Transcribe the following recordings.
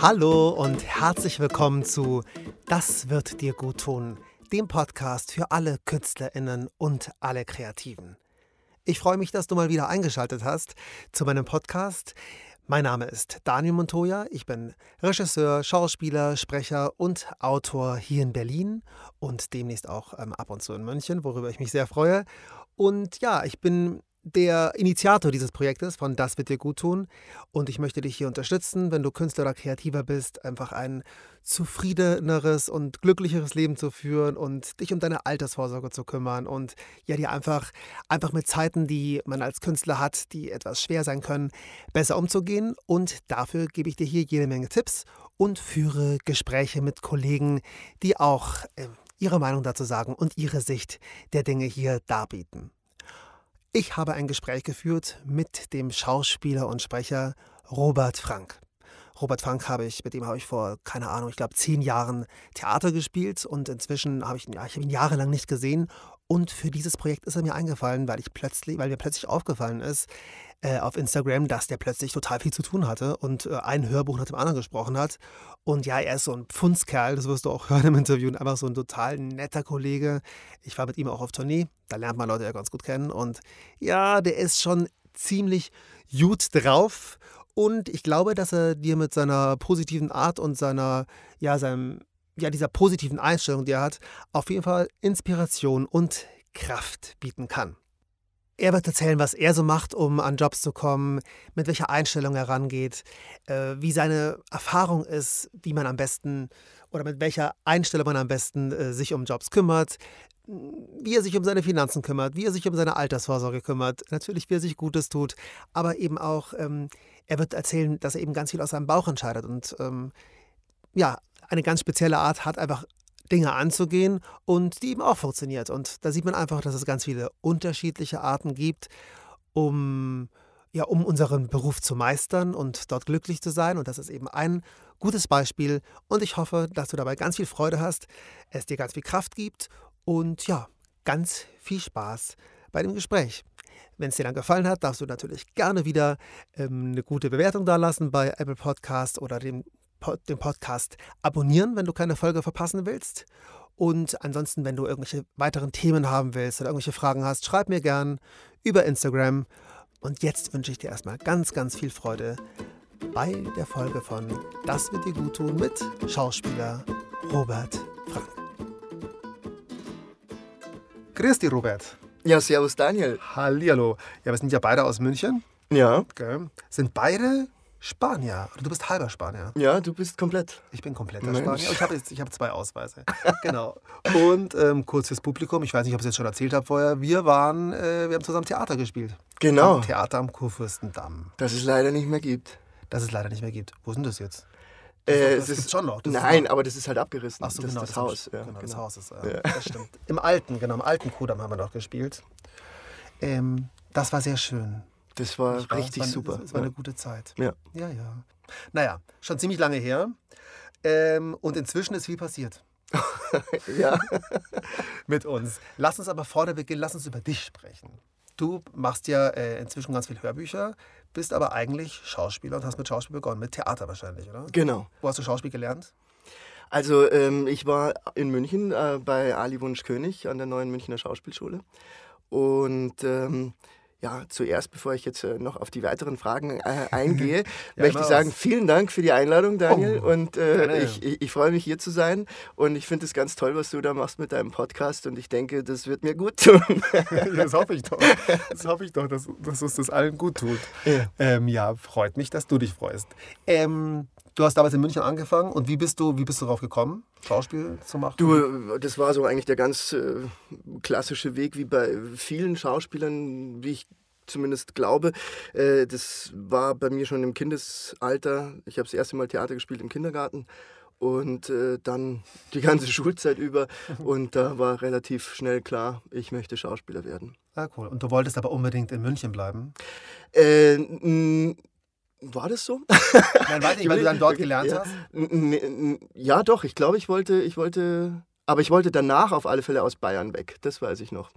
Hallo und herzlich willkommen zu Das wird dir gut tun, dem Podcast für alle Künstlerinnen und alle Kreativen. Ich freue mich, dass du mal wieder eingeschaltet hast zu meinem Podcast. Mein Name ist Daniel Montoya. Ich bin Regisseur, Schauspieler, Sprecher und Autor hier in Berlin und demnächst auch ähm, ab und zu in München, worüber ich mich sehr freue. Und ja, ich bin der Initiator dieses Projektes von Das wird dir gut tun. Und ich möchte dich hier unterstützen, wenn du Künstler oder Kreativer bist, einfach ein zufriedeneres und glücklicheres Leben zu führen und dich um deine Altersvorsorge zu kümmern und ja, dir einfach, einfach mit Zeiten, die man als Künstler hat, die etwas schwer sein können, besser umzugehen. Und dafür gebe ich dir hier jede Menge Tipps und führe Gespräche mit Kollegen, die auch äh, ihre Meinung dazu sagen und ihre Sicht der Dinge hier darbieten. Ich habe ein Gespräch geführt mit dem Schauspieler und Sprecher Robert Frank. Robert Frank habe ich, mit dem habe ich vor, keine Ahnung, ich glaube zehn Jahren Theater gespielt und inzwischen habe ich, ja, ich habe ihn jahrelang nicht gesehen. Und für dieses Projekt ist er mir eingefallen, weil ich plötzlich, weil mir plötzlich aufgefallen ist, äh, auf Instagram, dass der plötzlich total viel zu tun hatte und äh, ein Hörbuch nach dem anderen gesprochen hat. Und ja, er ist so ein Pfundskerl, das wirst du auch hören im Interview, und einfach so ein total netter Kollege. Ich war mit ihm auch auf Tournee, da lernt man Leute ja ganz gut kennen. Und ja, der ist schon ziemlich gut drauf. Und ich glaube, dass er dir mit seiner positiven Art und seiner, ja, seinem, ja, dieser positiven Einstellung, die er hat, auf jeden Fall Inspiration und Kraft bieten kann. Er wird erzählen, was er so macht, um an Jobs zu kommen, mit welcher Einstellung er rangeht, äh, wie seine Erfahrung ist, wie man am besten oder mit welcher Einstellung man am besten äh, sich um Jobs kümmert, wie er sich um seine Finanzen kümmert, wie er sich um seine Altersvorsorge kümmert, natürlich wie er sich Gutes tut, aber eben auch, ähm, er wird erzählen, dass er eben ganz viel aus seinem Bauch entscheidet und ähm, ja, eine ganz spezielle Art hat, einfach Dinge anzugehen und die eben auch funktioniert. Und da sieht man einfach, dass es ganz viele unterschiedliche Arten gibt, um, ja, um unseren Beruf zu meistern und dort glücklich zu sein. Und das ist eben ein gutes Beispiel. Und ich hoffe, dass du dabei ganz viel Freude hast, es dir ganz viel Kraft gibt und ja, ganz viel Spaß bei dem Gespräch. Wenn es dir dann gefallen hat, darfst du natürlich gerne wieder ähm, eine gute Bewertung da lassen bei Apple Podcast oder dem den Podcast abonnieren, wenn du keine Folge verpassen willst. Und ansonsten, wenn du irgendwelche weiteren Themen haben willst oder irgendwelche Fragen hast, schreib mir gern über Instagram. Und jetzt wünsche ich dir erstmal ganz, ganz viel Freude bei der Folge von Das wird dir gut tun mit Schauspieler Robert Frank. Grüß dich, Robert. Ja, servus Daniel. Hallihallo. Ja, wir sind ja beide aus München. Ja. Okay. Sind beide Spanier. Oder du bist halber Spanier. Ja, du bist komplett. Ich bin kompletter Mensch. Spanier. Ich habe hab zwei Ausweise. genau. Und ähm, kurz fürs Publikum, ich weiß nicht, ob ich es jetzt schon erzählt habe vorher, wir waren, äh, wir haben zusammen Theater gespielt. Genau. Am Theater am Kurfürstendamm. Das es leider nicht mehr gibt. Das es leider nicht mehr gibt. Wo denn das jetzt? Das, äh, das ist schon noch. Das nein, noch. aber das ist halt abgerissen. Ach so, das genau. Ist das, Haus. Ja, genau, genau, das Haus ist. Äh, ja. Das stimmt. Im alten, genau, im alten Kudamm haben wir noch gespielt. Ähm, das war sehr schön. Das war richtig war, super. Es war eine gute Zeit. Ja. Ja, ja. Naja, schon ziemlich lange her. Ähm, und inzwischen ist viel passiert. ja. Mit uns. Lass uns aber vor der Beginn, lass uns über dich sprechen. Du machst ja äh, inzwischen ganz viele Hörbücher, bist aber eigentlich Schauspieler und hast mit Schauspiel begonnen, mit Theater wahrscheinlich, oder? Genau. Wo hast du Schauspiel gelernt? Also ähm, ich war in München äh, bei Ali Wunsch König an der neuen Münchner Schauspielschule und ähm, ja, zuerst, bevor ich jetzt äh, noch auf die weiteren Fragen äh, eingehe, ja, möchte ich sagen, vielen Dank für die Einladung, Daniel. Oh, und äh, ich, ich, ich freue mich hier zu sein. Und ich finde es ganz toll, was du da machst mit deinem Podcast. Und ich denke, das wird mir gut tun. das hoffe ich doch. Das hoffe ich doch, dass, dass uns das allen gut tut. Ja. Ähm, ja, freut mich, dass du dich freust. Ähm, Du hast damals in München angefangen und wie bist du, wie bist du darauf gekommen, Schauspiel zu machen? Du, das war so eigentlich der ganz äh, klassische Weg, wie bei vielen Schauspielern, wie ich zumindest glaube. Äh, das war bei mir schon im Kindesalter. Ich habe das erste Mal Theater gespielt im Kindergarten und äh, dann die ganze Schulzeit über. Und da war relativ schnell klar, ich möchte Schauspieler werden. Ah, cool. Und du wolltest aber unbedingt in München bleiben? Äh, war das so? Nein, weiß nicht, weil du dann dort gelernt ja. hast? Ja, doch. Ich glaube, ich wollte, ich wollte, aber ich wollte danach auf alle Fälle aus Bayern weg. Das weiß ich noch.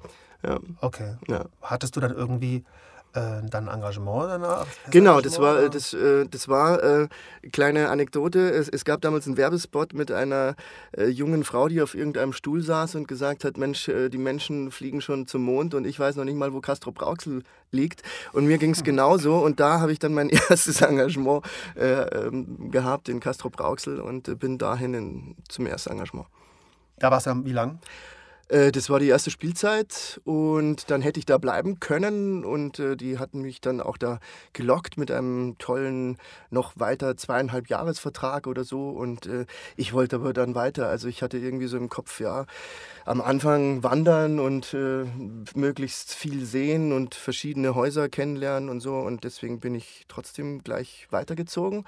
Ja. Okay. Ja. Hattest du dann irgendwie äh, dein Engagement danach? Genau, das war, das, äh, das war äh, kleine Anekdote. Es, es, gab damals einen Werbespot mit einer äh, jungen Frau, die auf irgendeinem Stuhl saß und gesagt hat, Mensch, äh, die Menschen fliegen schon zum Mond und ich weiß noch nicht mal, wo Castro Brauxel liegt. Und mir ging es genauso und da habe ich dann mein erstes Engagement äh, ähm, gehabt in Castro Brauxel und bin dahin in, zum ersten Engagement. Da warst du wie lang? Äh, das war die erste Spielzeit und dann hätte ich da bleiben können und äh, die hatten mich dann auch da gelockt mit einem tollen, noch weiter zweieinhalb Jahresvertrag oder so und äh, ich wollte aber dann weiter. Also ich hatte irgendwie so im Kopf, ja, am Anfang wandern und äh, möglichst viel sehen und verschiedene Häuser kennenlernen und so und deswegen bin ich trotzdem gleich weitergezogen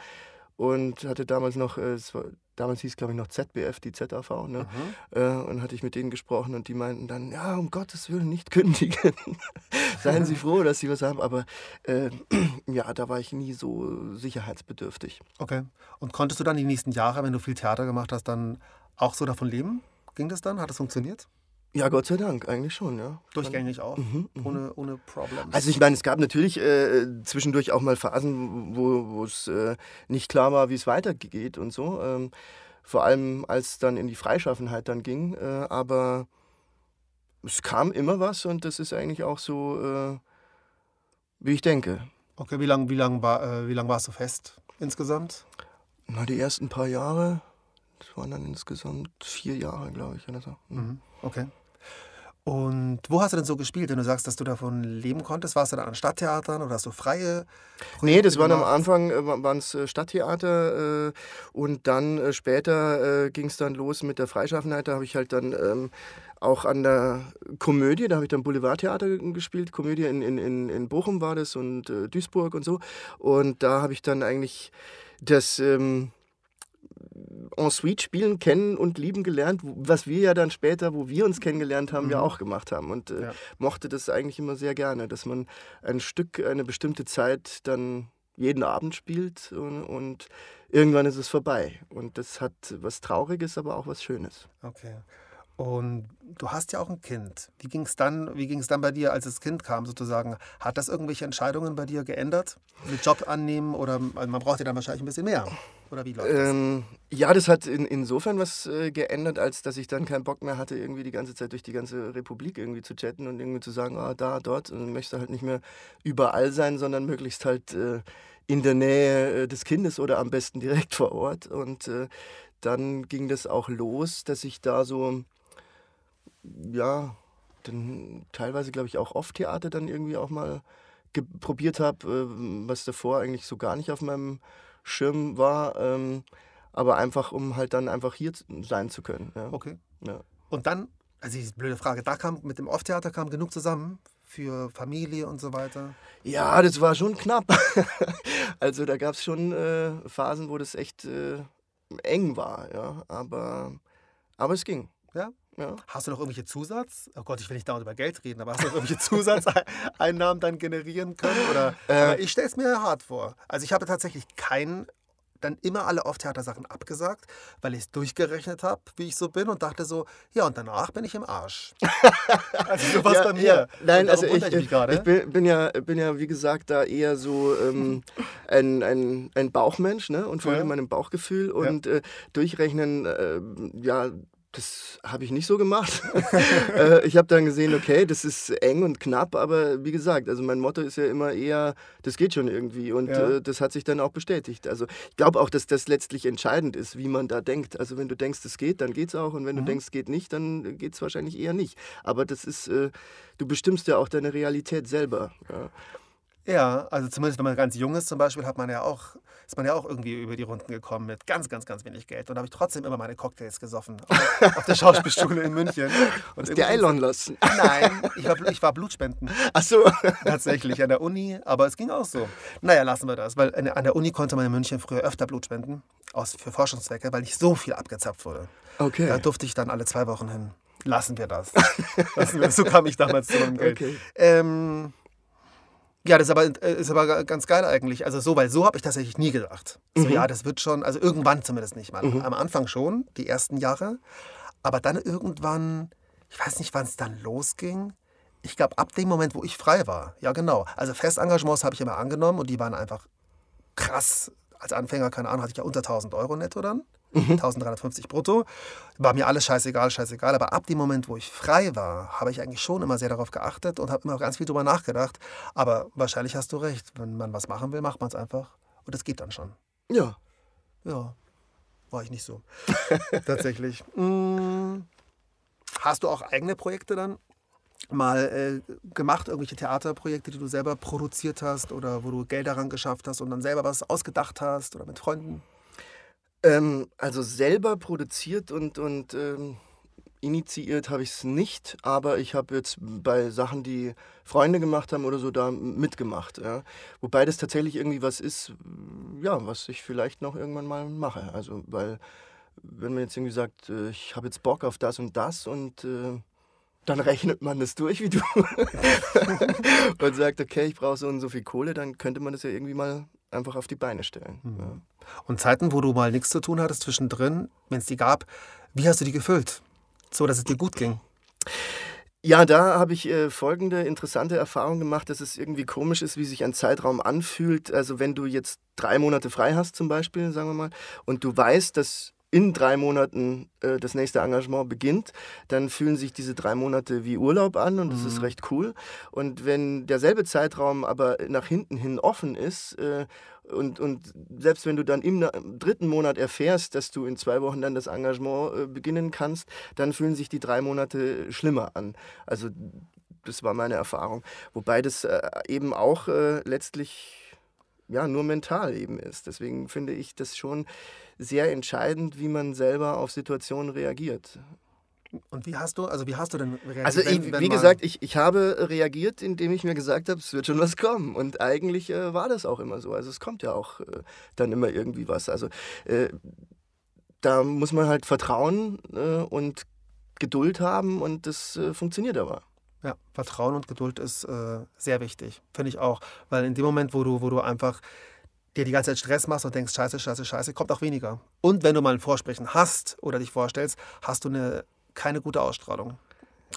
und hatte damals noch, äh, war, damals hieß glaube ich noch ZBF, die ZAV, ne? Mhm. Und hatte ich mit denen gesprochen und die meinten dann, ja, um Gottes Willen nicht kündigen. Seien Sie froh, dass Sie was haben. Aber äh, ja, da war ich nie so sicherheitsbedürftig. Okay. Und konntest du dann die nächsten Jahre, wenn du viel Theater gemacht hast, dann auch so davon leben? Ging das dann? Hat das funktioniert? Ja, Gott sei Dank, eigentlich schon, ja. Durchgängig auch, mhm, mhm. ohne, ohne Problem. Also ich meine, es gab natürlich äh, zwischendurch auch mal Phasen, wo es äh, nicht klar war, wie es weitergeht und so. Ähm, vor allem, als es dann in die Freischaffenheit dann ging. Äh, aber es kam immer was und das ist eigentlich auch so, äh, wie ich denke. Okay, wie lange wie lang war, äh, wie lang warst du fest insgesamt? Na, die ersten paar Jahre. Das waren dann insgesamt vier Jahre, glaube ich. Oder so. Mhm. Okay. Und wo hast du denn so gespielt, wenn du sagst, dass du davon leben konntest? Warst du dann an Stadttheatern oder hast du freie? Projekte nee, das waren am Anfang äh, waren es äh, Stadttheater äh, und dann äh, später äh, ging es dann los mit der Freischaffenheit. Da habe ich halt dann ähm, auch an der Komödie, da habe ich dann Boulevardtheater gespielt. Komödie in, in, in Bochum war das und äh, Duisburg und so. Und da habe ich dann eigentlich das. Ähm, Ensuite spielen kennen und lieben gelernt, was wir ja dann später, wo wir uns kennengelernt haben, mhm. ja auch gemacht haben. Und äh, ja. mochte das eigentlich immer sehr gerne, dass man ein Stück, eine bestimmte Zeit dann jeden Abend spielt und, und irgendwann ist es vorbei. Und das hat was Trauriges, aber auch was Schönes. Okay. Und du hast ja auch ein Kind. Wie ging es dann, dann bei dir, als das Kind kam, sozusagen? Hat das irgendwelche Entscheidungen bei dir geändert? Mit Job annehmen oder also man braucht ja dann wahrscheinlich ein bisschen mehr? Oder wie läuft das? Ähm, ja, das hat in, insofern was äh, geändert, als dass ich dann keinen Bock mehr hatte, irgendwie die ganze Zeit durch die ganze Republik irgendwie zu chatten und irgendwie zu sagen, ah, da, dort. Und möchte halt nicht mehr überall sein, sondern möglichst halt äh, in der Nähe äh, des Kindes oder am besten direkt vor Ort. Und äh, dann ging das auch los, dass ich da so ja, dann teilweise, glaube ich, auch Off-Theater dann irgendwie auch mal probiert habe, äh, was davor eigentlich so gar nicht auf meinem Schirm war. Ähm, aber einfach, um halt dann einfach hier sein zu können. Ja. Okay. Ja. Und dann, also die blöde Frage, da kam mit dem Off-Theater kam genug zusammen für Familie und so weiter? Ja, das war schon knapp. also da gab es schon äh, Phasen, wo das echt äh, eng war, ja. Aber, aber es ging. Ja? Ja. Hast du noch irgendwelche Zusatz? Oh Gott, ich will nicht dauernd über Geld reden, aber hast du noch irgendwelche Zusatzeinnahmen dann generieren können? Oder, äh, ich stelle es mir hart vor. Also ich habe tatsächlich keinen dann immer alle Off-Theater-Sachen abgesagt, weil ich es durchgerechnet habe, wie ich so bin und dachte so, ja, und danach bin ich im Arsch. also so was ja, bei mir. Ja. Nein, also ich, ich, ich bin, bin, ja, bin ja, wie gesagt, da eher so ähm, ein, ein, ein Bauchmensch ne? und folge ja. meinem Bauchgefühl und äh, durchrechnen, äh, ja, das habe ich nicht so gemacht. äh, ich habe dann gesehen, okay, das ist eng und knapp, aber wie gesagt, also mein Motto ist ja immer eher, das geht schon irgendwie und ja. äh, das hat sich dann auch bestätigt. Also ich glaube auch, dass das letztlich entscheidend ist, wie man da denkt. Also wenn du denkst, es geht, dann geht es auch und wenn mhm. du denkst, es geht nicht, dann geht es wahrscheinlich eher nicht. Aber das ist, äh, du bestimmst ja auch deine Realität selber. Ja. Ja, also zumindest wenn man ganz jung ist zum Beispiel, hat man ja auch, ist man ja auch irgendwie über die Runden gekommen mit ganz, ganz, ganz wenig Geld. Und da habe ich trotzdem immer meine Cocktails gesoffen auf, auf der Schauspielschule in München. Und dir Eilon lassen? Nein, ich war, ich war Blutspenden. Ach so. Tatsächlich an der Uni, aber es ging auch so. Naja, lassen wir das, weil an der Uni konnte man in München früher öfter Blut spenden, aus, für Forschungszwecke, weil nicht so viel abgezapft wurde. Okay. Da durfte ich dann alle zwei Wochen hin. Lassen wir das. Lassen wir, so kam ich damals zu meinem Geld. Okay. Ähm, ja, das ist aber, äh, ist aber ganz geil eigentlich. Also so, weil so habe ich tatsächlich nie gedacht. So, mhm. ja, das wird schon, also irgendwann zumindest nicht mal. Mhm. Am Anfang schon, die ersten Jahre. Aber dann irgendwann, ich weiß nicht, wann es dann losging. ich glaube, ab dem Moment, wo ich frei war, ja genau. Also Festengagements habe ich immer angenommen und die waren einfach krass. Als Anfänger, keine Ahnung, hatte ich ja unter 1000 Euro netto dann. Mhm. 1350 brutto. War mir alles scheißegal, scheißegal. Aber ab dem Moment, wo ich frei war, habe ich eigentlich schon immer sehr darauf geachtet und habe immer ganz viel darüber nachgedacht. Aber wahrscheinlich hast du recht. Wenn man was machen will, macht man es einfach. Und es geht dann schon. Ja. Ja. War ich nicht so. Tatsächlich. Hm. Hast du auch eigene Projekte dann mal äh, gemacht, irgendwelche Theaterprojekte, die du selber produziert hast oder wo du Geld daran geschafft hast und dann selber was ausgedacht hast oder mit Freunden? Ähm, also selber produziert und, und ähm, initiiert habe ich es nicht, aber ich habe jetzt bei Sachen, die Freunde gemacht haben oder so, da mitgemacht. Ja. Wobei das tatsächlich irgendwie was ist, ja, was ich vielleicht noch irgendwann mal mache. Also, weil, wenn man jetzt irgendwie sagt, äh, ich habe jetzt Bock auf das und das und äh, dann rechnet man das durch wie du und sagt, okay, ich brauche so und so viel Kohle, dann könnte man das ja irgendwie mal einfach auf die Beine stellen. Mhm. Ja. Und Zeiten, wo du mal nichts zu tun hattest zwischendrin, wenn es die gab, wie hast du die gefüllt, so dass es dir gut ging? Ja, da habe ich äh, folgende interessante Erfahrung gemacht, dass es irgendwie komisch ist, wie sich ein Zeitraum anfühlt. Also wenn du jetzt drei Monate frei hast zum Beispiel, sagen wir mal, und du weißt, dass in drei Monaten äh, das nächste Engagement beginnt, dann fühlen sich diese drei Monate wie Urlaub an und das mhm. ist recht cool. Und wenn derselbe Zeitraum aber nach hinten hin offen ist äh, und, und selbst wenn du dann im dritten Monat erfährst, dass du in zwei Wochen dann das Engagement äh, beginnen kannst, dann fühlen sich die drei Monate schlimmer an. Also das war meine Erfahrung. Wobei das äh, eben auch äh, letztlich ja, nur mental eben ist. Deswegen finde ich das schon sehr entscheidend, wie man selber auf Situationen reagiert. Und wie hast du, also wie hast du denn reagiert? Also ich, wenn, wenn wie gesagt, ich, ich habe reagiert, indem ich mir gesagt habe, es wird schon was kommen. Und eigentlich äh, war das auch immer so. Also es kommt ja auch äh, dann immer irgendwie was. Also äh, da muss man halt vertrauen äh, und Geduld haben und das äh, funktioniert aber. Ja, Vertrauen und Geduld ist äh, sehr wichtig, finde ich auch. Weil in dem Moment, wo du, wo du einfach dir die ganze Zeit Stress machst und denkst, scheiße, scheiße, scheiße, kommt auch weniger. Und wenn du mal ein Vorsprechen hast oder dich vorstellst, hast du eine, keine gute Ausstrahlung.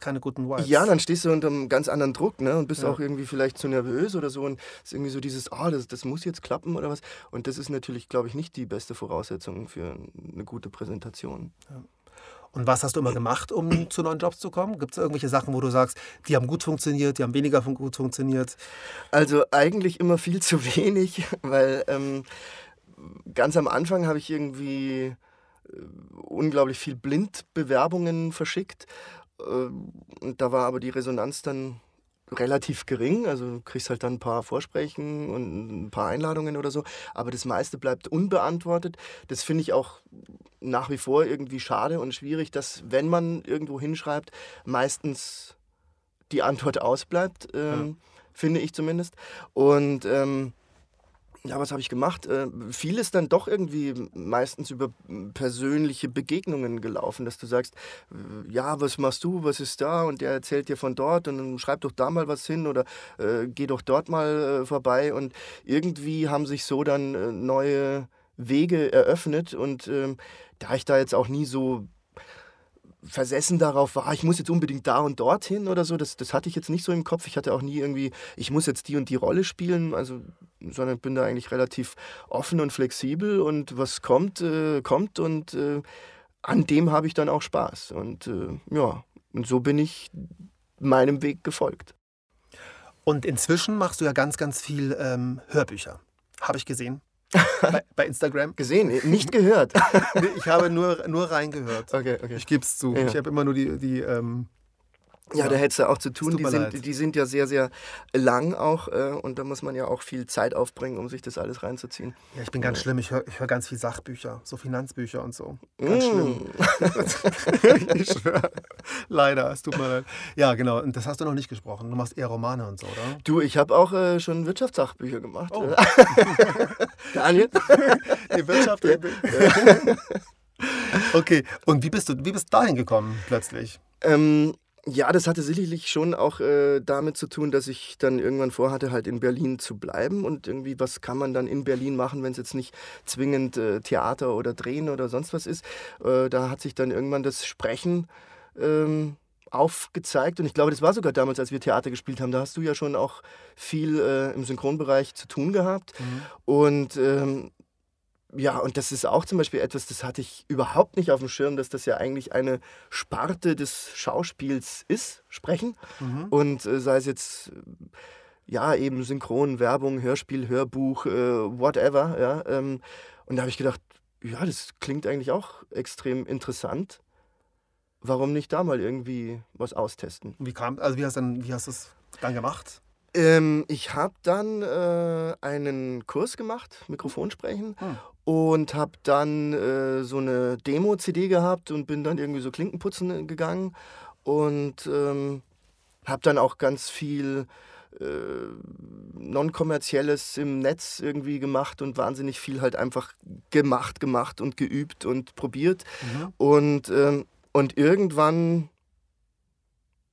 Keine guten Vibes. Ja, dann stehst du unter einem ganz anderen Druck ne? und bist ja. auch irgendwie vielleicht zu nervös oder so. Und es ist irgendwie so dieses, oh, das, das muss jetzt klappen oder was. Und das ist natürlich, glaube ich, nicht die beste Voraussetzung für eine gute Präsentation. Ja. Und was hast du immer gemacht, um zu neuen Jobs zu kommen? Gibt es irgendwelche Sachen, wo du sagst, die haben gut funktioniert, die haben weniger gut funktioniert? Also eigentlich immer viel zu wenig, weil ähm, ganz am Anfang habe ich irgendwie äh, unglaublich viel Blindbewerbungen verschickt. Äh, und da war aber die Resonanz dann relativ gering. Also du kriegst halt dann ein paar Vorsprechen und ein paar Einladungen oder so. Aber das meiste bleibt unbeantwortet. Das finde ich auch nach wie vor irgendwie schade und schwierig, dass wenn man irgendwo hinschreibt, meistens die Antwort ausbleibt, ähm, ja. finde ich zumindest. Und ähm, ja, was habe ich gemacht? Äh, viel ist dann doch irgendwie meistens über persönliche Begegnungen gelaufen, dass du sagst, äh, ja, was machst du, was ist da? Und der erzählt dir von dort und dann schreib doch da mal was hin oder äh, geh doch dort mal äh, vorbei. Und irgendwie haben sich so dann äh, neue Wege eröffnet und ähm, da ich da jetzt auch nie so versessen darauf war, ich muss jetzt unbedingt da und dorthin oder so. Das, das hatte ich jetzt nicht so im Kopf. Ich hatte auch nie irgendwie, ich muss jetzt die und die Rolle spielen, also, sondern bin da eigentlich relativ offen und flexibel und was kommt, äh, kommt und äh, an dem habe ich dann auch Spaß. Und äh, ja, und so bin ich meinem Weg gefolgt. Und inzwischen machst du ja ganz, ganz viel ähm, Hörbücher. Habe ich gesehen bei, bei, Instagram. Gesehen, nicht gehört. ich habe nur, nur reingehört. Okay, okay. Ich gebe es zu. Ja. Ich habe immer nur die, die ähm, ja, ja, da hättest du auch zu tun. Die sind, die sind ja sehr, sehr lang auch äh, und da muss man ja auch viel Zeit aufbringen, um sich das alles reinzuziehen. Ja, ich bin ganz schlimm. Ich höre hör ganz viel Sachbücher, so Finanzbücher und so. Ganz mm. schlimm. ich schwöre. Leider, es tut mir leid. Ja, genau. Und das hast du noch nicht gesprochen. Du machst eher Romane und so, oder? Du, ich habe auch äh, schon Wirtschaftssachbücher gemacht. Oh. Daniel? Die Wirtschaft. Ja. okay, und wie bist du wie bist du dahin gekommen plötzlich? Ähm, ja, das hatte sicherlich schon auch äh, damit zu tun, dass ich dann irgendwann vorhatte, halt in Berlin zu bleiben. Und irgendwie, was kann man dann in Berlin machen, wenn es jetzt nicht zwingend äh, Theater oder Drehen oder sonst was ist? Äh, da hat sich dann irgendwann das Sprechen ähm, aufgezeigt. Und ich glaube, das war sogar damals, als wir Theater gespielt haben. Da hast du ja schon auch viel äh, im Synchronbereich zu tun gehabt. Mhm. Und ähm, ja, und das ist auch zum Beispiel etwas, das hatte ich überhaupt nicht auf dem Schirm, dass das ja eigentlich eine Sparte des Schauspiels ist, Sprechen. Mhm. Und äh, sei es jetzt, ja, eben Synchron, Werbung, Hörspiel, Hörbuch, äh, whatever. Ja, ähm, und da habe ich gedacht, ja, das klingt eigentlich auch extrem interessant. Warum nicht da mal irgendwie was austesten? Wie kam, also wie hast, dann, wie hast du es dann gemacht? Ähm, ich habe dann äh, einen Kurs gemacht, Mikrofonsprechen, hm. Und habe dann äh, so eine Demo-CD gehabt und bin dann irgendwie so Klinkenputzen gegangen und ähm, habe dann auch ganz viel äh, non-kommerzielles im Netz irgendwie gemacht und wahnsinnig viel halt einfach gemacht, gemacht und geübt und probiert. Mhm. Und, ähm, und irgendwann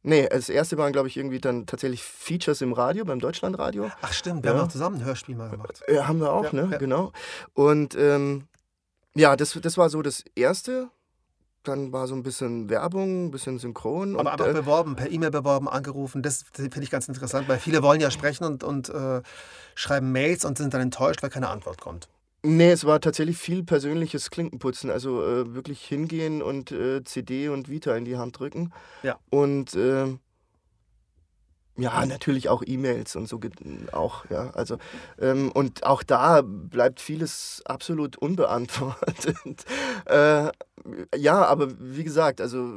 Nee, das erste waren, glaube ich, irgendwie dann tatsächlich Features im Radio, beim Deutschlandradio. Ach stimmt, wir ja. haben auch zusammen ein Hörspiel mal gemacht. Ja, haben wir auch, ja, ne? Ja. Genau. Und ähm, ja, das, das war so das Erste. Dann war so ein bisschen Werbung, ein bisschen Synchron. Aber, und, aber auch äh, beworben, per E-Mail beworben, angerufen. Das finde ich ganz interessant, weil viele wollen ja sprechen und, und äh, schreiben Mails und sind dann enttäuscht, weil keine Antwort kommt. Nee, es war tatsächlich viel persönliches Klinkenputzen. Also äh, wirklich hingehen und äh, CD und Vita in die Hand drücken. Ja. Und äh, ja, natürlich auch E-Mails und so auch, ja. Also, ähm, und auch da bleibt vieles absolut unbeantwortet. Äh, ja, aber wie gesagt, also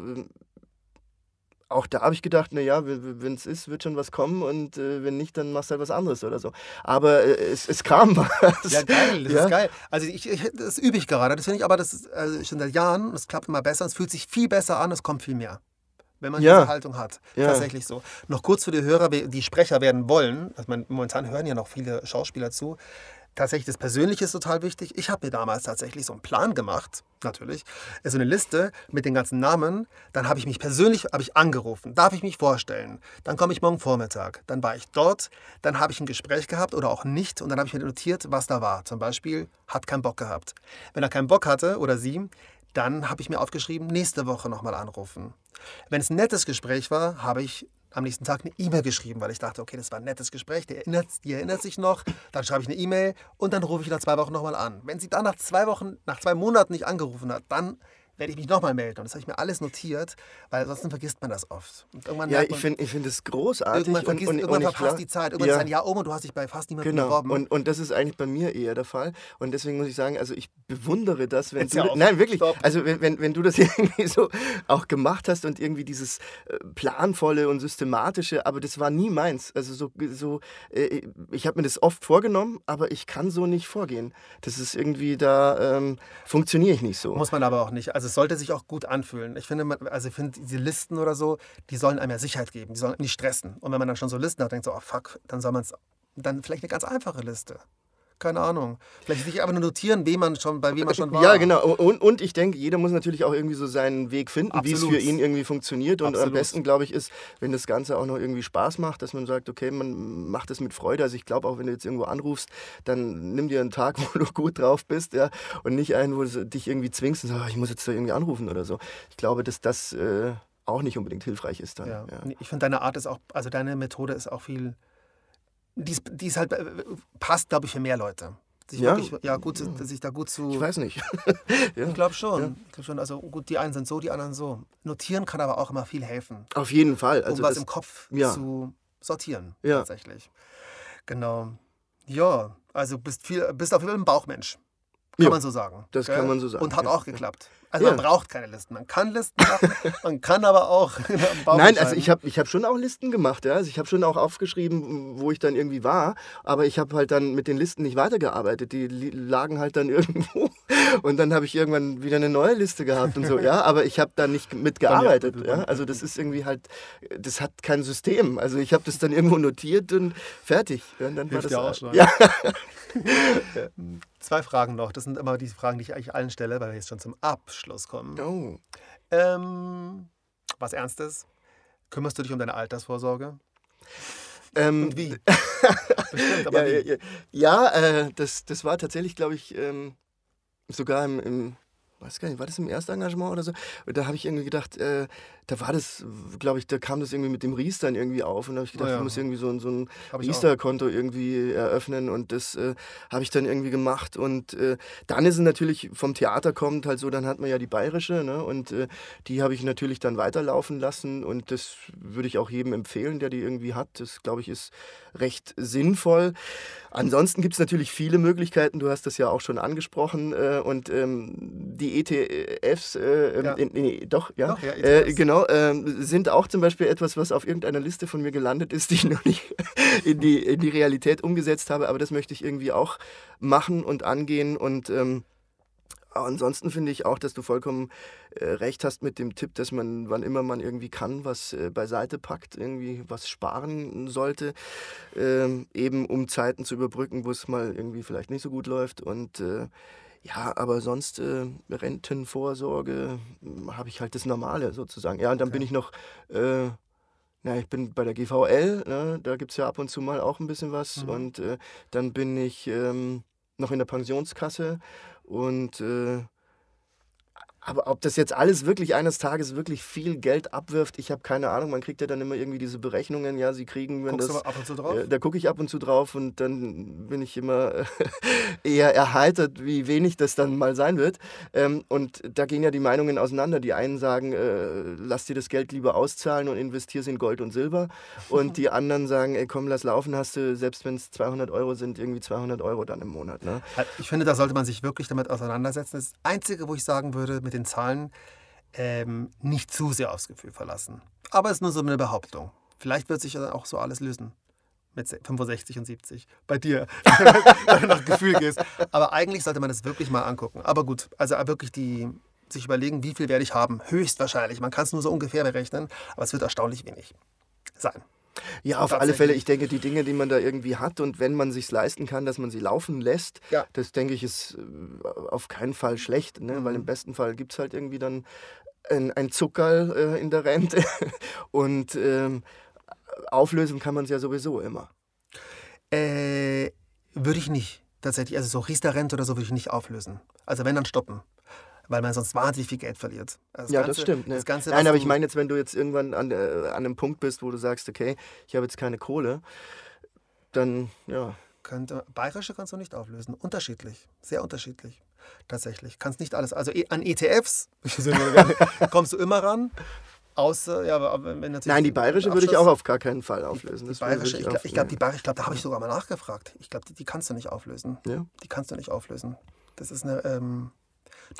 auch da habe ich gedacht, naja, wenn es ist, wird schon was kommen und äh, wenn nicht, dann machst du halt was anderes oder so. Aber äh, es, es kam was. Ja, geil, das ja? ist geil. Also ich, ich, das übe ich gerade, das finde ich aber das ist, also schon seit Jahren, es klappt immer besser, es fühlt sich viel besser an, es kommt viel mehr. Wenn man ja. diese Haltung hat. Ja. Tatsächlich so. Noch kurz für die Hörer, die Sprecher werden wollen, also man, momentan hören ja noch viele Schauspieler zu, tatsächlich das Persönliche ist total wichtig. Ich habe mir damals tatsächlich so einen Plan gemacht, natürlich, so eine Liste mit den ganzen Namen. Dann habe ich mich persönlich ich angerufen, darf ich mich vorstellen. Dann komme ich morgen Vormittag. Dann war ich dort, dann habe ich ein Gespräch gehabt oder auch nicht und dann habe ich mir notiert, was da war. Zum Beispiel, hat keinen Bock gehabt. Wenn er keinen Bock hatte oder sie, dann habe ich mir aufgeschrieben, nächste Woche nochmal anrufen. Wenn es ein nettes Gespräch war, habe ich am nächsten Tag eine E-Mail geschrieben, weil ich dachte, okay, das war ein nettes Gespräch, die erinnert, die erinnert sich noch, dann schreibe ich eine E-Mail und dann rufe ich nach zwei Wochen nochmal an. Wenn sie dann nach zwei Wochen, nach zwei Monaten nicht angerufen hat, dann werde ich mich nochmal melden. Und das habe ich mir alles notiert, weil ansonsten vergisst man das oft. ja, ich finde ich find das großartig. Irgendwann, vergisst, und, und, irgendwann und verpasst die Zeit. Irgendwann ja. ist ein Jahr um und du hast dich bei fast niemandem genau. beworben. Und, und das ist eigentlich bei mir eher der Fall. Und deswegen muss ich sagen, also ich bewundere das, wenn Jetzt du... Ja nein, wirklich. Stop. Also wenn, wenn, wenn du das irgendwie so auch gemacht hast und irgendwie dieses äh, planvolle und systematische, aber das war nie meins. Also so, so äh, ich habe mir das oft vorgenommen, aber ich kann so nicht vorgehen. Das ist irgendwie, da ähm, funktioniere ich nicht so. Muss man aber auch nicht. Also es sollte sich auch gut anfühlen. Ich finde, also ich finde, diese Listen oder so, die sollen einem ja Sicherheit geben, die sollen nicht stressen. Und wenn man dann schon so Listen hat, denkt so, oh fuck, dann soll man es, dann vielleicht eine ganz einfache Liste keine Ahnung. Vielleicht sich aber nur notieren, wem man schon, bei wem man schon war. Ja, genau. Und, und ich denke, jeder muss natürlich auch irgendwie so seinen Weg finden, wie es für ihn irgendwie funktioniert. Und Absolut. am besten, glaube ich, ist, wenn das Ganze auch noch irgendwie Spaß macht, dass man sagt, okay, man macht es mit Freude. Also ich glaube auch, wenn du jetzt irgendwo anrufst, dann nimm dir einen Tag, wo du gut drauf bist, ja, und nicht einen, wo du dich irgendwie zwingst und sagst, oh, ich muss jetzt da irgendwie anrufen oder so. Ich glaube, dass das äh, auch nicht unbedingt hilfreich ist dann. Ja. Ja. Ich finde, deine Art ist auch, also deine Methode ist auch viel die ist, die ist halt, äh, passt, glaube ich, für mehr Leute. Sich ja? Wirklich, ja, gut, sich da gut zu. Ich weiß nicht. ja. Ich glaube schon. Ja. Ich glaub schon. Also gut, die einen sind so, die anderen so. Notieren kann aber auch immer viel helfen. Auf jeden Fall. Also um was im Kopf ja. zu sortieren, tatsächlich. Genau. Ja, also bist, viel, bist auf jeden Fall ein Bauchmensch. Kann man so sagen. Das gell? kann man so sagen. Und hat auch geklappt. Also ja. man braucht keine Listen. Man kann Listen machen, man kann aber auch Nein, also ich habe ich hab schon auch Listen gemacht. Ja? Also ich habe schon auch aufgeschrieben, wo ich dann irgendwie war. Aber ich habe halt dann mit den Listen nicht weitergearbeitet. Die lagen halt dann irgendwo. Und dann habe ich irgendwann wieder eine neue Liste gehabt und so. Ja, aber ich habe da nicht mitgearbeitet. Ja? Also das ist irgendwie halt, das hat kein System. Also ich habe das dann irgendwo notiert und fertig. Und dann Hilft war das ja auch schon. Ja. Zwei Fragen noch. Das sind immer die Fragen, die ich eigentlich allen stelle, weil wir jetzt schon zum Abschluss kommen. Oh. Ähm, was Ernstes? Kümmerst du dich um deine Altersvorsorge? Ähm, Und wie? Bestimmt, aber ja, wie? Ja, ja, äh, das, das war tatsächlich, glaube ich, ähm, sogar im, im, weiß gar nicht, war das im Erstengagement oder so? Und da habe ich irgendwie gedacht, äh, da war das, glaube ich, da kam das irgendwie mit dem Ries dann irgendwie auf. Und da habe ich gedacht, oh ja. ich muss irgendwie so, ein, so ein Riester-Konto irgendwie eröffnen. Und das äh, habe ich dann irgendwie gemacht. Und äh, dann ist es natürlich vom Theater kommt halt so, dann hat man ja die bayerische. Ne? Und äh, die habe ich natürlich dann weiterlaufen lassen. Und das würde ich auch jedem empfehlen, der die irgendwie hat. Das, glaube ich, ist recht sinnvoll. Ansonsten gibt es natürlich viele Möglichkeiten. Du hast das ja auch schon angesprochen. Äh, und ähm, die ETFs, äh, ja. in, in, doch, ja, doch, ja äh, genau, ähm, sind auch zum Beispiel etwas, was auf irgendeiner Liste von mir gelandet ist, die ich noch nicht in die, in die Realität umgesetzt habe. Aber das möchte ich irgendwie auch machen und angehen und ähm, ansonsten finde ich auch, dass du vollkommen äh, recht hast mit dem Tipp, dass man, wann immer man irgendwie kann, was äh, beiseite packt, irgendwie was sparen sollte, ähm, eben um Zeiten zu überbrücken, wo es mal irgendwie vielleicht nicht so gut läuft. Und äh, ja, aber sonst äh, Rentenvorsorge hm, habe ich halt das Normale sozusagen. Ja, und dann okay. bin ich noch äh, na, ich bin bei der GVL, ne? da gibt es ja ab und zu mal auch ein bisschen was. Mhm. Und äh, dann bin ich ähm, noch in der Pensionskasse und äh, aber ob das jetzt alles wirklich eines Tages wirklich viel Geld abwirft, ich habe keine Ahnung. Man kriegt ja dann immer irgendwie diese Berechnungen, ja, sie kriegen, wenn Guckst das. Du ab und zu drauf? Äh, da gucke ich ab und zu drauf und dann bin ich immer eher erheitert, wie wenig das dann mal sein wird. Ähm, und da gehen ja die Meinungen auseinander. Die einen sagen, äh, lass dir das Geld lieber auszahlen und investier es in Gold und Silber. Und die anderen sagen, ey, komm, lass laufen, hast du, selbst wenn es 200 Euro sind, irgendwie 200 Euro dann im Monat. Ne? Ich finde, da sollte man sich wirklich damit auseinandersetzen. Das Einzige, wo ich sagen würde, mit den Zahlen ähm, nicht zu sehr aufs Gefühl verlassen. Aber es ist nur so eine Behauptung. Vielleicht wird sich dann auch so alles lösen. Mit 65 und 70. Bei dir, wenn du nach Gefühl gehst. Aber eigentlich sollte man das wirklich mal angucken. Aber gut, also wirklich die, sich überlegen, wie viel werde ich haben. Höchstwahrscheinlich. Man kann es nur so ungefähr berechnen, aber es wird erstaunlich wenig sein. Ja, auf alle Fälle. Ich denke, die Dinge, die man da irgendwie hat und wenn man sich leisten kann, dass man sie laufen lässt, ja. das denke ich ist äh, auf keinen Fall schlecht, ne? Mhm. weil im besten Fall gibt es halt irgendwie dann ein, ein Zuckerl äh, in der Rente und ähm, auflösen kann man es ja sowieso immer. Äh, würde ich nicht tatsächlich. Also so Riester-Rente oder so würde ich nicht auflösen. Also wenn, dann stoppen weil man sonst wahnsinnig viel Geld verliert. Also das ja, Ganze, das stimmt. Ne? Das Ganze, Nein, aber ich meine jetzt, wenn du jetzt irgendwann an, äh, an einem Punkt bist, wo du sagst, okay, ich habe jetzt keine Kohle, dann, ja. Könnte, Bayerische kannst du nicht auflösen. Unterschiedlich. Sehr unterschiedlich. Tatsächlich. Kannst nicht alles. Also an ETFs kommst du immer ran. Außer, ja, aber wenn Nein, die bayerische würde ich auch auf gar keinen Fall auflösen. Die, die bayerische, ich, ich glaube, ich glaube, da habe ich sogar mal nachgefragt. Ich glaube, die, die, kannst du nicht auflösen. Ja? Die kannst du nicht auflösen. Das ist eine, ähm,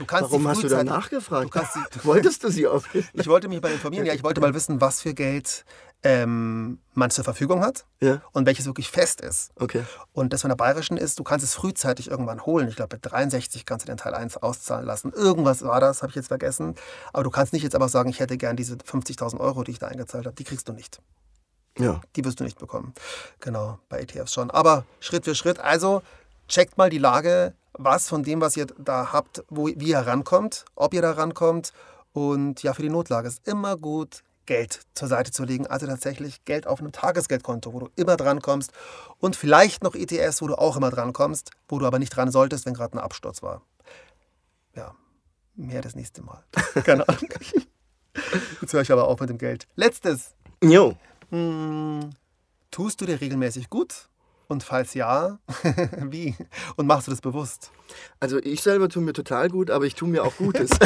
Warum hast du da nachgefragt? Du sie, Wolltest du sie auflösen? Ich wollte mich mal informieren. Ja, ich wollte mal wissen, was für Geld ähm, man zur Verfügung hat ja. und welches wirklich fest ist. Okay. Und das von der Bayerischen ist, du kannst es frühzeitig irgendwann holen. Ich glaube, mit 63 kannst du den Teil 1 auszahlen lassen. Irgendwas war das, habe ich jetzt vergessen. Aber du kannst nicht jetzt einfach sagen, ich hätte gern diese 50.000 Euro, die ich da eingezahlt habe. Die kriegst du nicht. Ja. Die wirst du nicht bekommen. Genau, bei ETFs schon. Aber Schritt für Schritt. Also checkt mal die Lage was von dem, was ihr da habt, wo, wie ihr rankommt, ob ihr da rankommt. Und ja, für die Notlage ist immer gut, Geld zur Seite zu legen. Also tatsächlich Geld auf einem Tagesgeldkonto, wo du immer drankommst. Und vielleicht noch ETS, wo du auch immer drankommst, wo du aber nicht dran solltest, wenn gerade ein Absturz war. Ja, mehr das nächste Mal. Keine Ahnung. Jetzt höre ich aber auf mit dem Geld. Letztes. Jo. Hm, tust du dir regelmäßig gut? Und falls ja, wie? Und machst du das bewusst? Also ich selber tue mir total gut, aber ich tue mir auch Gutes.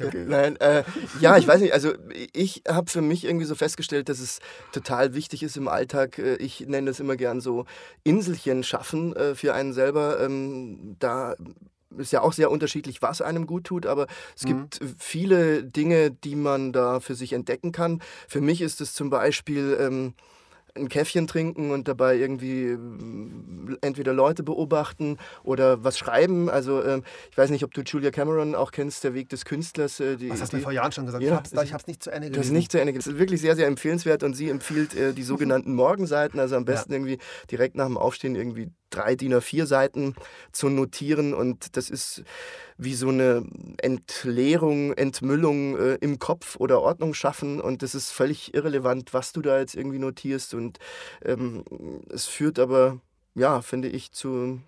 okay. Nein, äh, ja, ich weiß nicht. Also ich habe für mich irgendwie so festgestellt, dass es total wichtig ist im Alltag. Äh, ich nenne das immer gern so Inselchen schaffen äh, für einen selber. Ähm, da ist ja auch sehr unterschiedlich, was einem gut tut, aber es mhm. gibt viele Dinge, die man da für sich entdecken kann. Für mich ist es zum Beispiel ähm, ein Käffchen trinken und dabei irgendwie äh, entweder Leute beobachten oder was schreiben. Also äh, ich weiß nicht, ob du Julia Cameron auch kennst, Der Weg des Künstlers. Äh, die, was hast du mir vor Jahren schon gesagt? Ja, ich habe es nicht zu Ende gelesen. Das ist nicht zu Ende gelesen. Das ist wirklich sehr, sehr empfehlenswert und sie empfiehlt äh, die sogenannten Morgenseiten, also am besten ja. irgendwie direkt nach dem Aufstehen irgendwie drei DIN A4 Seiten zu notieren und das ist wie so eine Entleerung, Entmüllung äh, im Kopf oder Ordnung schaffen und das ist völlig irrelevant, was du da jetzt irgendwie notierst und ähm, es führt aber, ja, finde ich, zu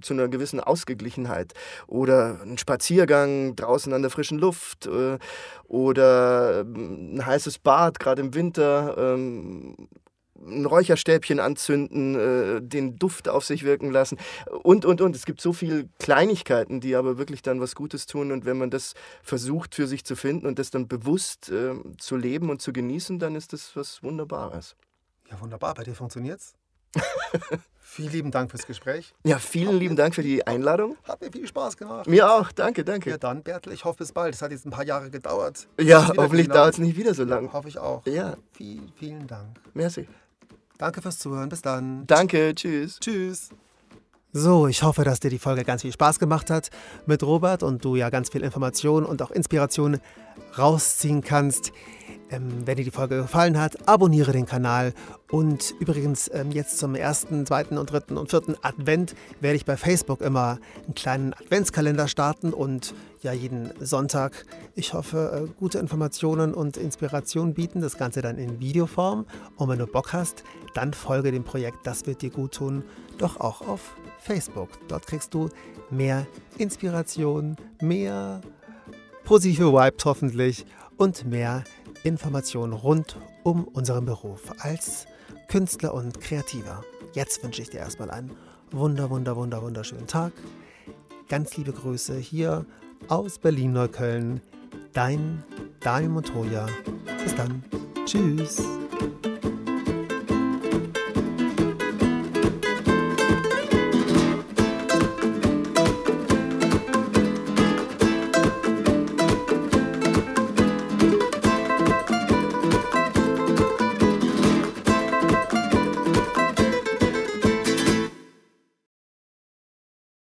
zu einer gewissen Ausgeglichenheit. Oder ein Spaziergang draußen an der frischen Luft äh, oder ähm, ein heißes Bad, gerade im Winter. Ein Räucherstäbchen anzünden, äh, den Duft auf sich wirken lassen und, und, und. Es gibt so viele Kleinigkeiten, die aber wirklich dann was Gutes tun. Und wenn man das versucht für sich zu finden und das dann bewusst äh, zu leben und zu genießen, dann ist das was Wunderbares. Ja, wunderbar. Bei dir funktioniert's. vielen lieben Dank fürs Gespräch. Ja, vielen lieben Dank für die Einladung. Hat mir viel Spaß gemacht. Mir auch, danke, danke. Ja, dann, Bertel, ich hoffe bis bald. Es hat jetzt ein paar Jahre gedauert. Ja, hoffentlich dauert es nicht wieder so lang. Hoffe ich auch. Ja. Vielen, vielen Dank. Merci. Danke fürs Zuhören. Bis dann. Danke, tschüss. Tschüss. So, ich hoffe, dass dir die Folge ganz viel Spaß gemacht hat mit Robert und du ja ganz viel Information und auch Inspiration rausziehen kannst. Ähm, wenn dir die Folge gefallen hat, abonniere den Kanal. Und übrigens, ähm, jetzt zum ersten, zweiten und dritten und vierten Advent werde ich bei Facebook immer einen kleinen Adventskalender starten und ja jeden Sonntag, ich hoffe, äh, gute Informationen und Inspiration bieten. Das Ganze dann in Videoform. Und wenn du Bock hast, dann folge dem Projekt Das wird dir gut tun, doch auch auf Facebook. Dort kriegst du mehr Inspiration, mehr positive Vibes hoffentlich und mehr Informationen rund um unseren Beruf als Künstler und Kreativer. Jetzt wünsche ich dir erstmal einen wunder, wunder, wunder, wunderschönen Tag. Ganz liebe Grüße hier aus Berlin-Neukölln. Dein Daniel Montoya. Bis dann. Tschüss.